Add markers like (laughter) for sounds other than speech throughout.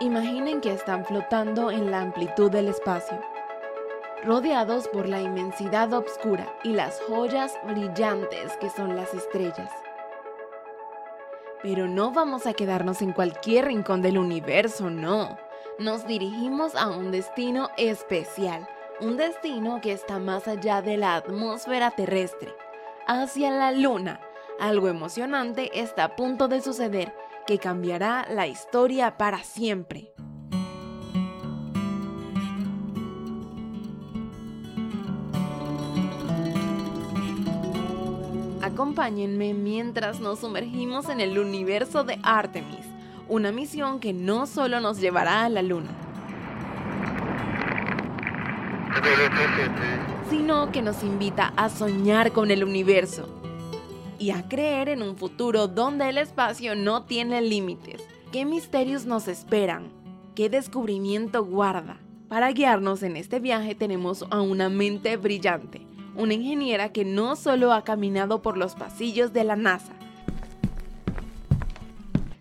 Imaginen que están flotando en la amplitud del espacio, rodeados por la inmensidad oscura y las joyas brillantes que son las estrellas. Pero no vamos a quedarnos en cualquier rincón del universo, no. Nos dirigimos a un destino especial, un destino que está más allá de la atmósfera terrestre, hacia la luna. Algo emocionante está a punto de suceder que cambiará la historia para siempre. Acompáñenme mientras nos sumergimos en el universo de Artemis, una misión que no solo nos llevará a la luna, sino que nos invita a soñar con el universo y a creer en un futuro donde el espacio no tiene límites. ¿Qué misterios nos esperan? ¿Qué descubrimiento guarda? Para guiarnos en este viaje tenemos a una mente brillante, una ingeniera que no solo ha caminado por los pasillos de la NASA,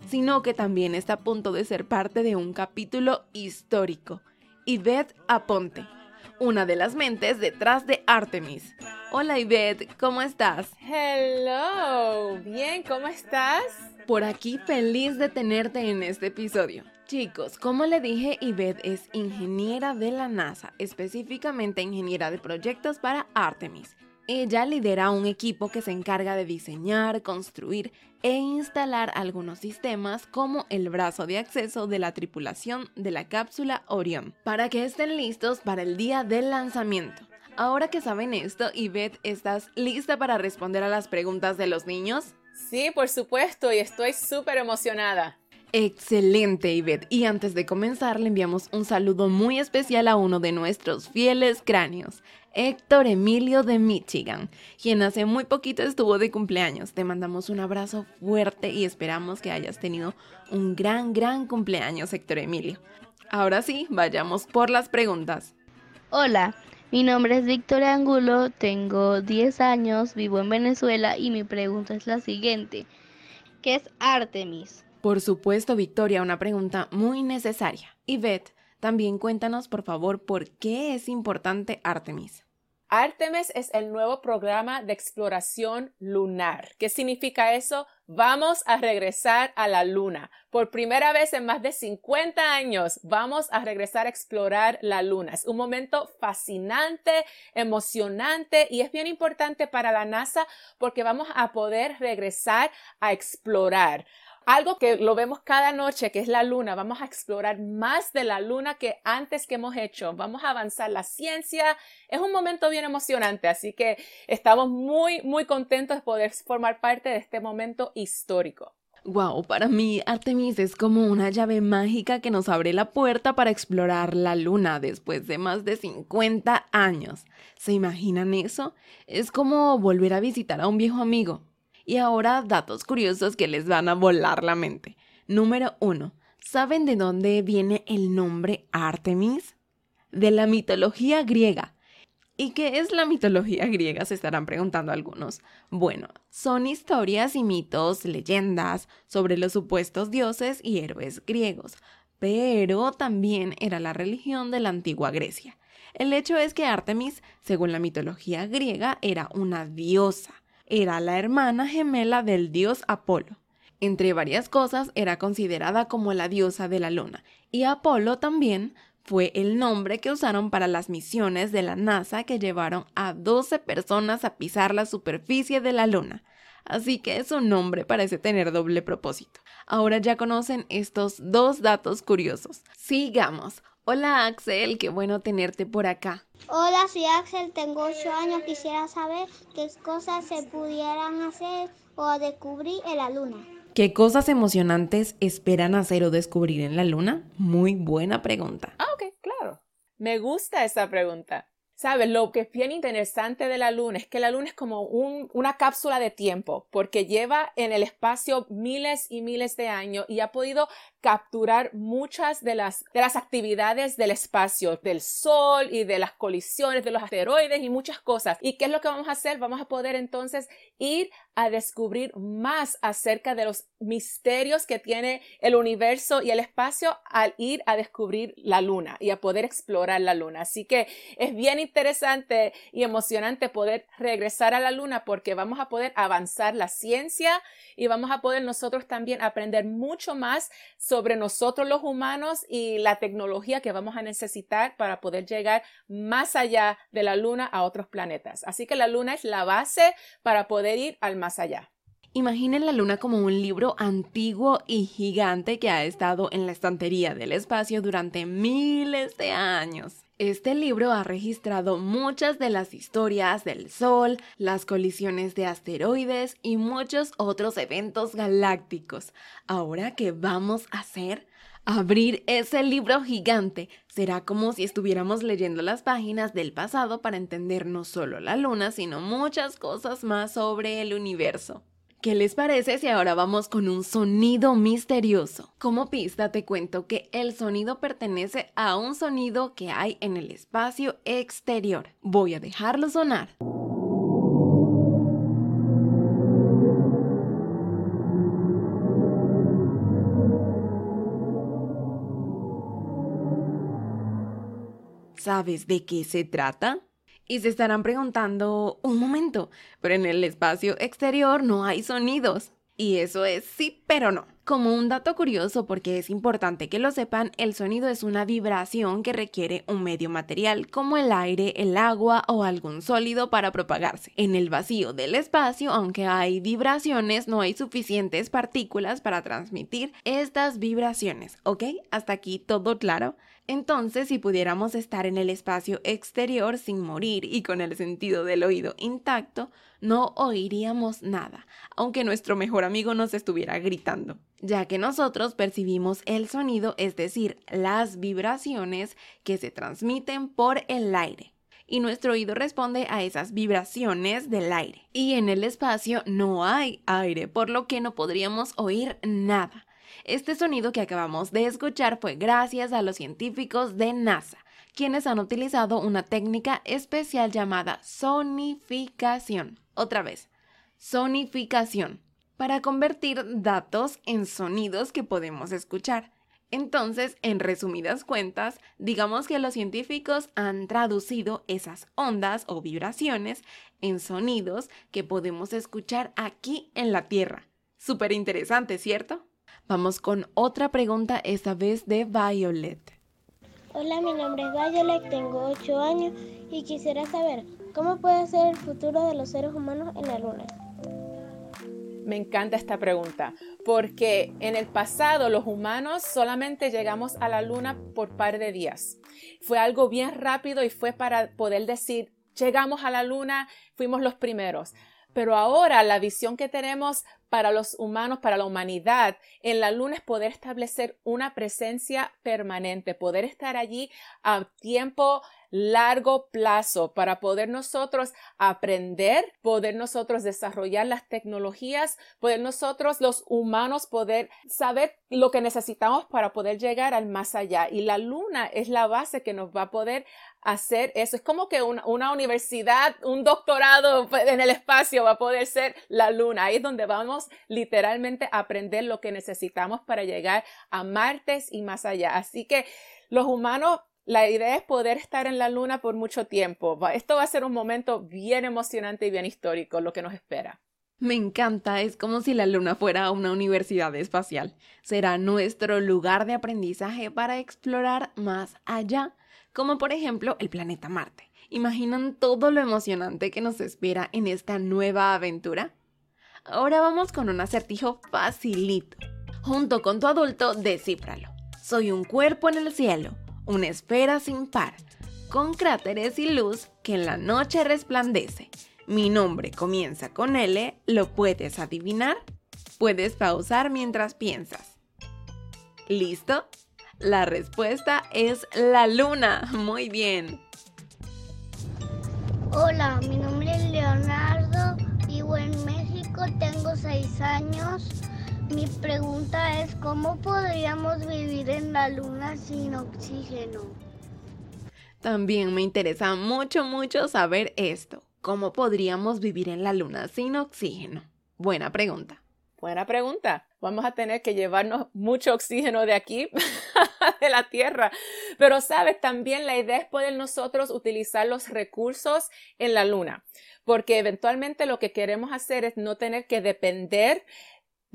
sino que también está a punto de ser parte de un capítulo histórico. Yvette Aponte, una de las mentes detrás de Artemis. Hola Yvette, ¿cómo estás? Hello, bien, ¿cómo estás? Por aquí feliz de tenerte en este episodio. Chicos, como le dije, Yvette es ingeniera de la NASA, específicamente ingeniera de proyectos para Artemis. Ella lidera un equipo que se encarga de diseñar, construir e instalar algunos sistemas como el brazo de acceso de la tripulación de la cápsula Orion, para que estén listos para el día del lanzamiento. Ahora que saben esto, Yvette, ¿estás lista para responder a las preguntas de los niños? Sí, por supuesto, y estoy súper emocionada. Excelente, Ivette. Y antes de comenzar, le enviamos un saludo muy especial a uno de nuestros fieles cráneos, Héctor Emilio de Michigan, quien hace muy poquito estuvo de cumpleaños. Te mandamos un abrazo fuerte y esperamos que hayas tenido un gran, gran cumpleaños, Héctor Emilio. Ahora sí, vayamos por las preguntas. Hola, mi nombre es Victoria Angulo, tengo 10 años, vivo en Venezuela y mi pregunta es la siguiente. ¿Qué es Artemis? Por supuesto, Victoria, una pregunta muy necesaria. Yvette, también cuéntanos, por favor, por qué es importante Artemis. Artemis es el nuevo programa de exploración lunar. ¿Qué significa eso? Vamos a regresar a la luna. Por primera vez en más de 50 años, vamos a regresar a explorar la luna. Es un momento fascinante, emocionante y es bien importante para la NASA porque vamos a poder regresar a explorar algo que lo vemos cada noche, que es la luna. Vamos a explorar más de la luna que antes que hemos hecho. Vamos a avanzar la ciencia. Es un momento bien emocionante, así que estamos muy, muy contentos de poder formar parte de este momento histórico. Wow, para mí Artemis es como una llave mágica que nos abre la puerta para explorar la luna después de más de 50 años. ¿Se imaginan eso? Es como volver a visitar a un viejo amigo. Y ahora datos curiosos que les van a volar la mente. Número 1. ¿Saben de dónde viene el nombre Artemis? De la mitología griega. ¿Y qué es la mitología griega? Se estarán preguntando algunos. Bueno, son historias y mitos, leyendas sobre los supuestos dioses y héroes griegos, pero también era la religión de la antigua Grecia. El hecho es que Artemis, según la mitología griega, era una diosa era la hermana gemela del dios Apolo. Entre varias cosas, era considerada como la diosa de la luna, y Apolo también fue el nombre que usaron para las misiones de la NASA que llevaron a 12 personas a pisar la superficie de la luna. Así que su nombre parece tener doble propósito. Ahora ya conocen estos dos datos curiosos. Sigamos. Hola Axel, qué bueno tenerte por acá. Hola, soy Axel, tengo 8 años. Quisiera saber qué cosas se pudieran hacer o descubrir en la luna. ¿Qué cosas emocionantes esperan hacer o descubrir en la luna? Muy buena pregunta. Ah, ok, claro. Me gusta esa pregunta. ¿Sabes? Lo que es bien interesante de la Luna es que la Luna es como una cápsula de tiempo, porque lleva en el espacio miles y miles de años y ha podido capturar muchas de las, de las actividades del espacio, del Sol y de las colisiones de los asteroides y muchas cosas. ¿Y qué es lo que vamos a hacer? Vamos a poder entonces ir a descubrir más acerca de los misterios que tiene el universo y el espacio al ir a descubrir la luna y a poder explorar la luna. Así que es bien interesante y emocionante poder regresar a la luna porque vamos a poder avanzar la ciencia y vamos a poder nosotros también aprender mucho más sobre nosotros los humanos y la tecnología que vamos a necesitar para poder llegar más allá de la luna a otros planetas. Así que la luna es la base para poder ir al más allá. Imaginen la luna como un libro antiguo y gigante que ha estado en la estantería del espacio durante miles de años. Este libro ha registrado muchas de las historias del Sol, las colisiones de asteroides y muchos otros eventos galácticos. Ahora, ¿qué vamos a hacer? Abrir ese libro gigante será como si estuviéramos leyendo las páginas del pasado para entender no solo la luna, sino muchas cosas más sobre el universo. ¿Qué les parece si ahora vamos con un sonido misterioso? Como pista te cuento que el sonido pertenece a un sonido que hay en el espacio exterior. Voy a dejarlo sonar. ¿Sabes de qué se trata? Y se estarán preguntando, un momento, pero en el espacio exterior no hay sonidos. Y eso es sí, pero no. Como un dato curioso, porque es importante que lo sepan, el sonido es una vibración que requiere un medio material como el aire, el agua o algún sólido para propagarse. En el vacío del espacio, aunque hay vibraciones, no hay suficientes partículas para transmitir estas vibraciones, ¿ok? Hasta aquí todo claro. Entonces, si pudiéramos estar en el espacio exterior sin morir y con el sentido del oído intacto, no oiríamos nada, aunque nuestro mejor amigo nos estuviera gritando, ya que nosotros percibimos el sonido, es decir, las vibraciones que se transmiten por el aire. Y nuestro oído responde a esas vibraciones del aire. Y en el espacio no hay aire, por lo que no podríamos oír nada. Este sonido que acabamos de escuchar fue gracias a los científicos de NASA, quienes han utilizado una técnica especial llamada sonificación. Otra vez, sonificación, para convertir datos en sonidos que podemos escuchar. Entonces, en resumidas cuentas, digamos que los científicos han traducido esas ondas o vibraciones en sonidos que podemos escuchar aquí en la Tierra. Súper interesante, ¿cierto? Vamos con otra pregunta, esta vez de Violet. Hola, mi nombre es Violet, tengo 8 años y quisiera saber cómo puede ser el futuro de los seres humanos en la Luna. Me encanta esta pregunta, porque en el pasado los humanos solamente llegamos a la luna por par de días. Fue algo bien rápido y fue para poder decir, llegamos a la luna, fuimos los primeros. Pero ahora la visión que tenemos para los humanos, para la humanidad, en la luna es poder establecer una presencia permanente, poder estar allí a tiempo largo plazo para poder nosotros aprender, poder nosotros desarrollar las tecnologías, poder nosotros los humanos poder saber lo que necesitamos para poder llegar al más allá. Y la luna es la base que nos va a poder hacer eso. Es como que una, una universidad, un doctorado en el espacio va a poder ser la luna. Ahí es donde vamos literalmente aprender lo que necesitamos para llegar a Martes y más allá. Así que los humanos la idea es poder estar en la luna por mucho tiempo. Esto va a ser un momento bien emocionante y bien histórico, lo que nos espera. Me encanta, es como si la luna fuera una universidad espacial. Será nuestro lugar de aprendizaje para explorar más allá, como por ejemplo el planeta Marte. ¿Imaginan todo lo emocionante que nos espera en esta nueva aventura? Ahora vamos con un acertijo facilito. Junto con tu adulto, descífralo. Soy un cuerpo en el cielo una esfera sin par, con cráteres y luz que en la noche resplandece. Mi nombre comienza con L, ¿lo puedes adivinar? Puedes pausar mientras piensas. ¿Listo? La respuesta es la luna. Muy bien. Hola, mi nombre es Leonardo, 6 años. Mi pregunta es, ¿cómo podríamos vivir en la luna sin oxígeno? También me interesa mucho, mucho saber esto. ¿Cómo podríamos vivir en la luna sin oxígeno? Buena pregunta. Buena pregunta. Vamos a tener que llevarnos mucho oxígeno de aquí, (laughs) de la Tierra. Pero, sabes, también la idea es poder nosotros utilizar los recursos en la Luna, porque eventualmente lo que queremos hacer es no tener que depender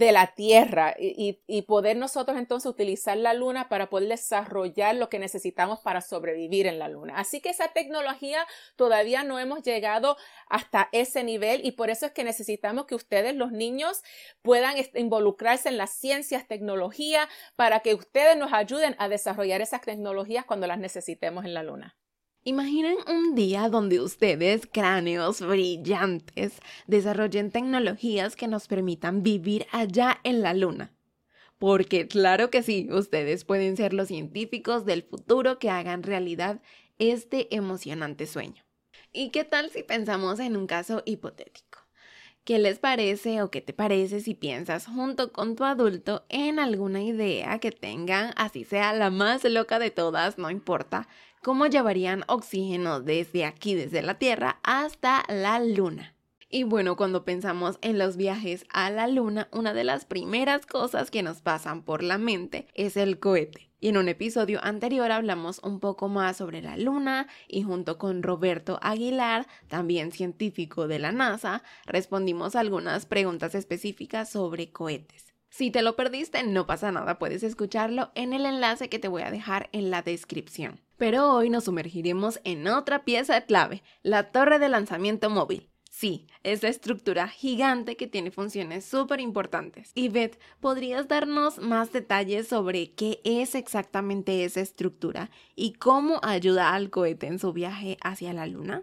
de la Tierra y, poder nosotros entonces utilizar la Luna para poder desarrollar lo que necesitamos para sobrevivir en la Luna. Así que esa tecnología todavía no hemos llegado hasta ese nivel y por eso es que necesitamos que ustedes, los niños, puedan involucrarse en las ciencias, tecnología, para que ustedes nos ayuden a desarrollar esas tecnologías cuando las necesitemos en la Luna. Imaginen un día donde ustedes, cráneos brillantes, desarrollen tecnologías que nos permitan vivir allá en la luna. Porque claro que sí, ustedes pueden ser los científicos del futuro que hagan realidad este emocionante sueño. ¿Y qué tal si pensamos en un caso hipotético? ¿Qué les parece o qué te parece si piensas junto con tu adulto en alguna idea que tengan, así sea la más loca de todas, no importa, cómo llevarían oxígeno desde aquí, desde la Tierra, hasta la Luna. Y bueno, cuando pensamos en los viajes a la Luna, una de las primeras cosas que nos pasan por la mente es el cohete. Y en un episodio anterior hablamos un poco más sobre la Luna y junto con Roberto Aguilar, también científico de la NASA, respondimos algunas preguntas específicas sobre cohetes. Si te lo perdiste, no pasa nada, puedes escucharlo en el enlace que te voy a dejar en la descripción. Pero hoy nos sumergiremos en otra pieza clave, la torre de lanzamiento móvil. Sí, es la estructura gigante que tiene funciones súper importantes. Y Beth, ¿podrías darnos más detalles sobre qué es exactamente esa estructura y cómo ayuda al cohete en su viaje hacia la Luna?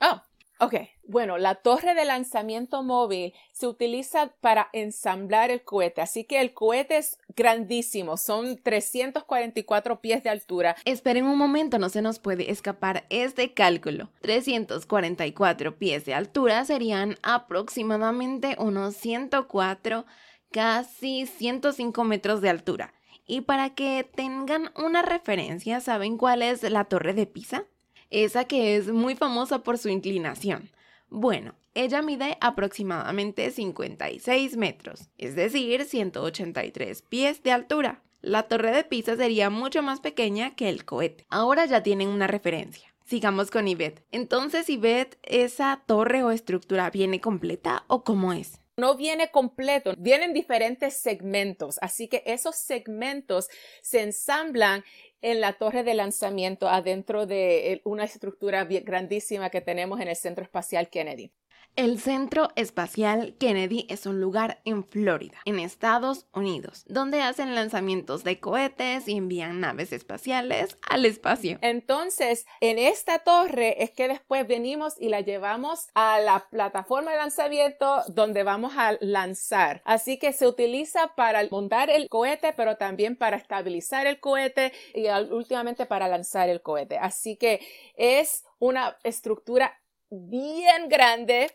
Oh, Ok, bueno, la torre de lanzamiento móvil se utiliza para ensamblar el cohete, así que el cohete es grandísimo, son 344 pies de altura. Esperen un momento, no se nos puede escapar este cálculo. 344 pies de altura serían aproximadamente unos 104, casi 105 metros de altura. Y para que tengan una referencia, ¿saben cuál es la torre de Pisa? Esa que es muy famosa por su inclinación. Bueno, ella mide aproximadamente 56 metros, es decir, 183 pies de altura. La torre de Pisa sería mucho más pequeña que el cohete. Ahora ya tienen una referencia. Sigamos con Ivette. Entonces, Ivette, ¿esa torre o estructura viene completa o cómo es? No viene completo, vienen diferentes segmentos, así que esos segmentos se ensamblan en la torre de lanzamiento adentro de una estructura grandísima que tenemos en el Centro Espacial Kennedy. El Centro Espacial Kennedy es un lugar en Florida, en Estados Unidos, donde hacen lanzamientos de cohetes y envían naves espaciales al espacio. Entonces, en esta torre es que después venimos y la llevamos a la plataforma de lanzamiento donde vamos a lanzar. Así que se utiliza para montar el cohete, pero también para estabilizar el cohete y últimamente para lanzar el cohete. Así que es una estructura bien grande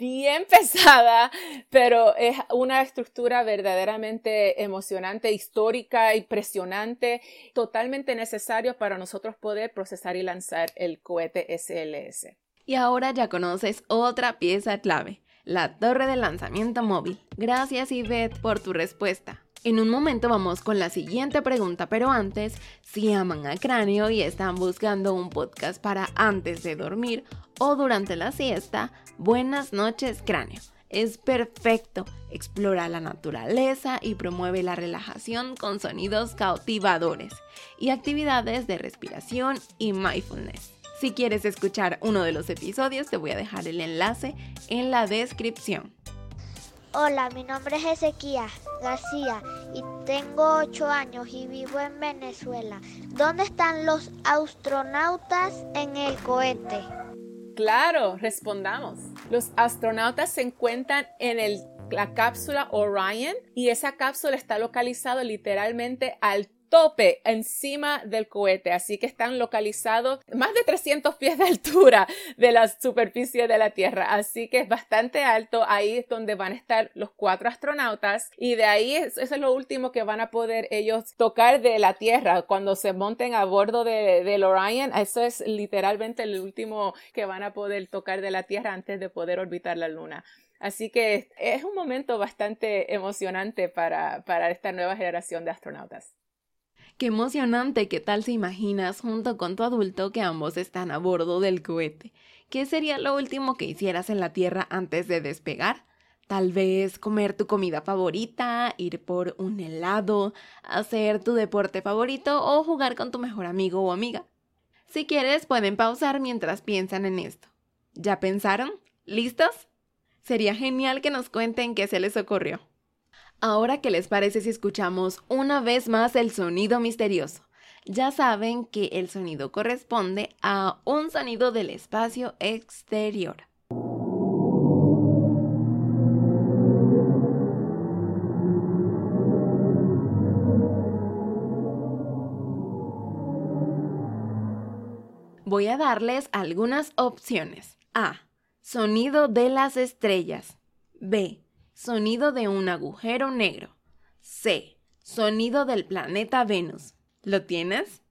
bien (laughs) pesada, pero es una estructura verdaderamente emocionante, histórica, impresionante, totalmente necesario para nosotros poder procesar y lanzar el cohete SLS. Y ahora ya conoces otra pieza clave, la torre de lanzamiento móvil. Gracias Yvette por tu respuesta. En un momento vamos con la siguiente pregunta, pero antes, si aman a Cráneo y están buscando un podcast para antes de dormir o durante la siesta, buenas noches Cráneo. Es perfecto, explora la naturaleza y promueve la relajación con sonidos cautivadores y actividades de respiración y mindfulness. Si quieres escuchar uno de los episodios, te voy a dejar el enlace en la descripción. Hola, mi nombre es Ezequiel García y tengo 8 años y vivo en Venezuela. ¿Dónde están los astronautas en el cohete? Claro, respondamos. Los astronautas se encuentran en la cápsula Orion y esa cápsula está localizada literalmente al tope encima del cohete, así que están localizados más de 300 pies de altura de la superficie de la Tierra, así que es bastante alto, ahí es donde van a estar los cuatro astronautas y de ahí eso es lo último que van a poder ellos tocar de la Tierra cuando se monten a bordo de, del Orion, eso es literalmente el último que van a poder tocar de la Tierra antes de poder orbitar la Luna. Así que es un momento bastante emocionante para, para esta nueva generación de astronautas. Qué emocionante, ¿qué tal se imaginas junto con tu adulto que ambos están a bordo del cohete? ¿Qué sería lo último que hicieras en la Tierra antes de despegar? Tal vez comer tu comida favorita, ir por un helado, hacer tu deporte favorito o jugar con tu mejor amigo o amiga. Si quieres, pueden pausar mientras piensan en esto. ¿Ya pensaron? ¿Listos? Sería genial que nos cuenten qué se les ocurrió. Ahora, ¿qué les parece si escuchamos una vez más el sonido misterioso? Ya saben que el sonido corresponde a un sonido del espacio exterior. Voy a darles algunas opciones. A. Sonido de las estrellas. B Sonido de un agujero negro. C. Sonido del planeta Venus. ¿Lo tienes?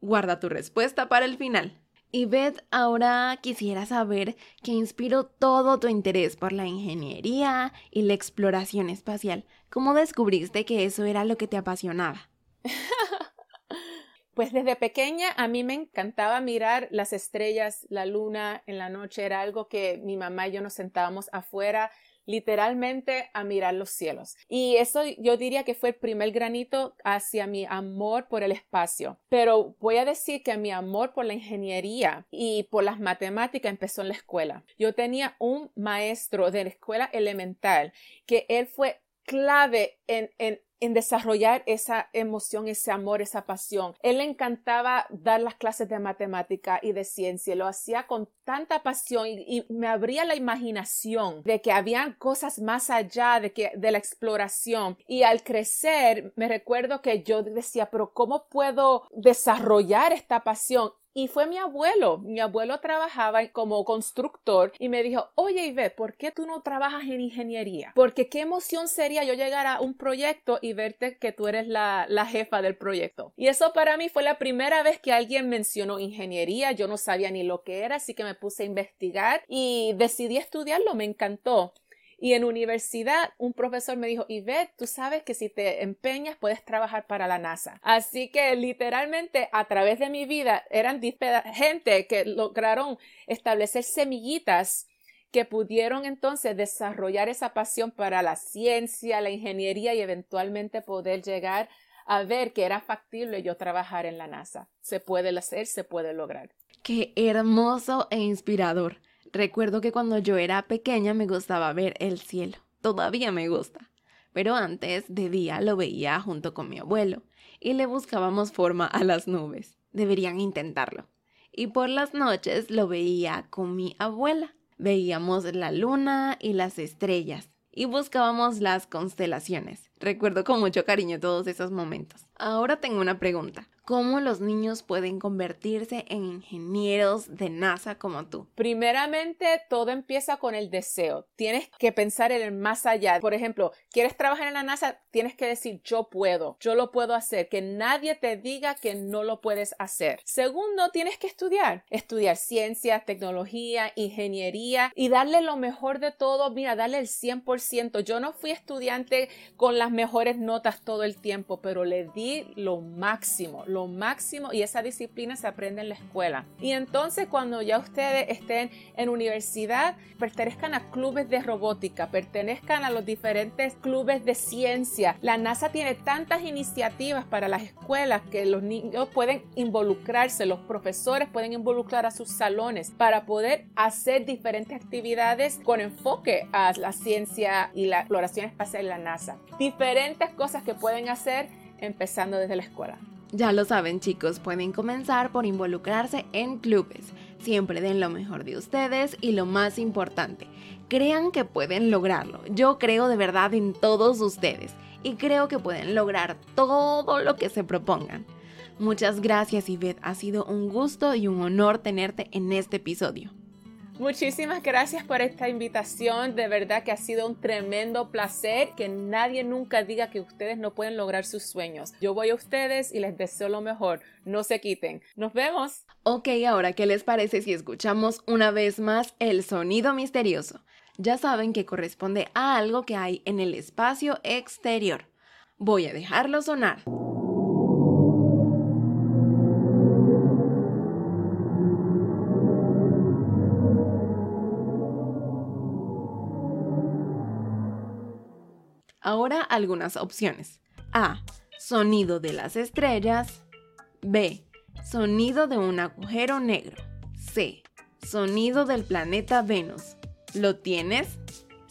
Guarda tu respuesta para el final. Y Beth, ahora quisiera saber qué inspiró todo tu interés por la ingeniería y la exploración espacial. ¿Cómo descubriste que eso era lo que te apasionaba? (laughs) Pues desde pequeña a mí me encantaba mirar las estrellas, la luna en la noche. Era algo que mi mamá y yo nos sentábamos afuera literalmente a mirar los cielos. Y eso yo diría que fue el primer granito hacia mi amor por el espacio. Pero voy a decir que mi amor por la ingeniería y por las matemáticas empezó en la escuela. Yo tenía un maestro de la escuela elemental que él fue clave en, en en desarrollar esa emoción, ese amor, esa pasión. Él le encantaba dar las clases de matemática y de ciencia, lo hacía con tanta pasión y, me abría la imaginación de que habían cosas más allá de que de la exploración. Y al crecer, me recuerdo que yo decía, pero ¿cómo puedo desarrollar esta pasión? Y fue mi abuelo. Mi abuelo trabajaba como constructor y me dijo, oye Ivette, ¿por qué tú no trabajas en ingeniería? Porque qué emoción sería yo llegar a un proyecto y verte que tú eres la, la jefa del proyecto. Y eso para mí fue la primera vez que alguien mencionó ingeniería. Yo no sabía ni lo que era, así que me puse a investigar y decidí estudiarlo. Me encantó. Y en universidad un profesor me dijo, Yvette, tú sabes que si te empeñas puedes trabajar para la NASA. Así que literalmente a través de mi vida eran gente que lograron establecer semillitas que pudieron entonces desarrollar esa pasión para la ciencia, la ingeniería y eventualmente poder llegar a ver que era factible yo trabajar en la NASA. Se puede hacer, se puede lograr. Qué hermoso e inspirador. Recuerdo que cuando yo era pequeña me gustaba ver el cielo. Todavía me gusta. Pero antes de día lo veía junto con mi abuelo y le buscábamos forma a las nubes. Deberían intentarlo. Y por las noches lo veía con mi abuela. Veíamos la luna y las estrellas y buscábamos las constelaciones. Recuerdo con mucho cariño todos esos momentos. Ahora tengo una pregunta cómo los niños pueden convertirse en ingenieros de NASA como tú? Primeramente, todo empieza con el deseo. Tienes que pensar en el más allá. Por ejemplo, ¿quieres trabajar en la NASA? Tienes que decir yo puedo, yo lo puedo hacer, que nadie te diga que no lo puedes hacer. Segundo, tienes que estudiar, estudiar ciencia, tecnología, ingeniería y darle lo mejor de todo. Mira, darle el 100%. Yo no fui estudiante con las mejores notas todo el tiempo, pero le di lo máximo lo máximo y esa disciplina se aprende en la escuela. Y entonces cuando ya ustedes estén en universidad, pertenezcan a clubes de robótica, pertenezcan a los diferentes clubes de ciencia. La NASA tiene tantas iniciativas para las escuelas que los niños pueden involucrarse, los profesores pueden involucrar a sus salones para poder hacer diferentes actividades con enfoque a la ciencia y la exploración espacial en la NASA. Diferentes cosas que pueden hacer empezando desde la escuela. Ya lo saben chicos, pueden comenzar por involucrarse en clubes. Siempre den lo mejor de ustedes y lo más importante, crean que pueden lograrlo. Yo creo de verdad en todos ustedes y creo que pueden lograr todo lo que se propongan. Muchas gracias Yvette, ha sido un gusto y un honor tenerte en este episodio. Muchísimas gracias por esta invitación. De verdad que ha sido un tremendo placer. Que nadie nunca diga que ustedes no pueden lograr sus sueños. Yo voy a ustedes y les deseo lo mejor. No se quiten. Nos vemos. Ok, ahora, ¿qué les parece si escuchamos una vez más el sonido misterioso? Ya saben que corresponde a algo que hay en el espacio exterior. Voy a dejarlo sonar. Ahora algunas opciones. A. Sonido de las estrellas. B. Sonido de un agujero negro. C. Sonido del planeta Venus. ¿Lo tienes?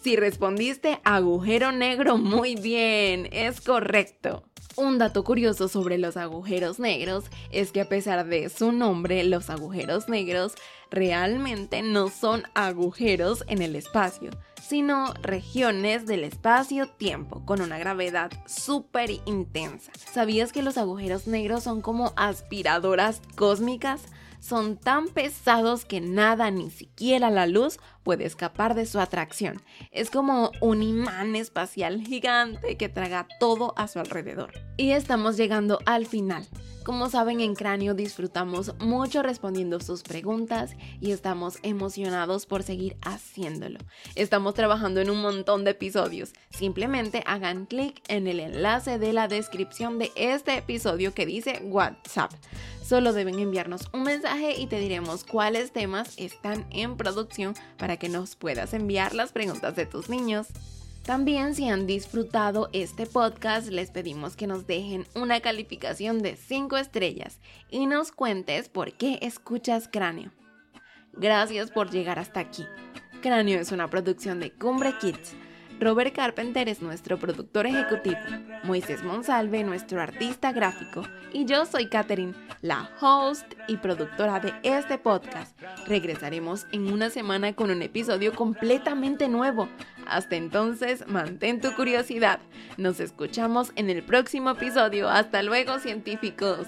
Si respondiste agujero negro, muy bien, es correcto. Un dato curioso sobre los agujeros negros es que a pesar de su nombre, los agujeros negros realmente no son agujeros en el espacio, sino regiones del espacio-tiempo con una gravedad súper intensa. ¿Sabías que los agujeros negros son como aspiradoras cósmicas? son tan pesados que nada, ni siquiera la luz, puede escapar de su atracción. Es como un imán espacial gigante que traga todo a su alrededor. Y estamos llegando al final. Como saben, en Cráneo disfrutamos mucho respondiendo sus preguntas y estamos emocionados por seguir haciéndolo. Estamos trabajando en un montón de episodios. Simplemente hagan clic en el enlace de la descripción de este episodio que dice WhatsApp. Solo deben enviarnos un mensaje y te diremos cuáles temas están en producción que nos puedas enviar las preguntas de tus niños. También si han disfrutado este podcast, les pedimos que nos dejen una calificación de 5 estrellas y nos cuentes por qué escuchas Cráneo. Gracias por llegar hasta aquí. Cráneo es una producción de Cumbre Kids Robert Carpenter es nuestro productor ejecutivo, Moisés Monsalve nuestro artista gráfico y yo soy Katherine, la host y productora de este podcast. Regresaremos en una semana con un episodio completamente nuevo. Hasta entonces, mantén tu curiosidad. Nos escuchamos en el próximo episodio. Hasta luego, científicos.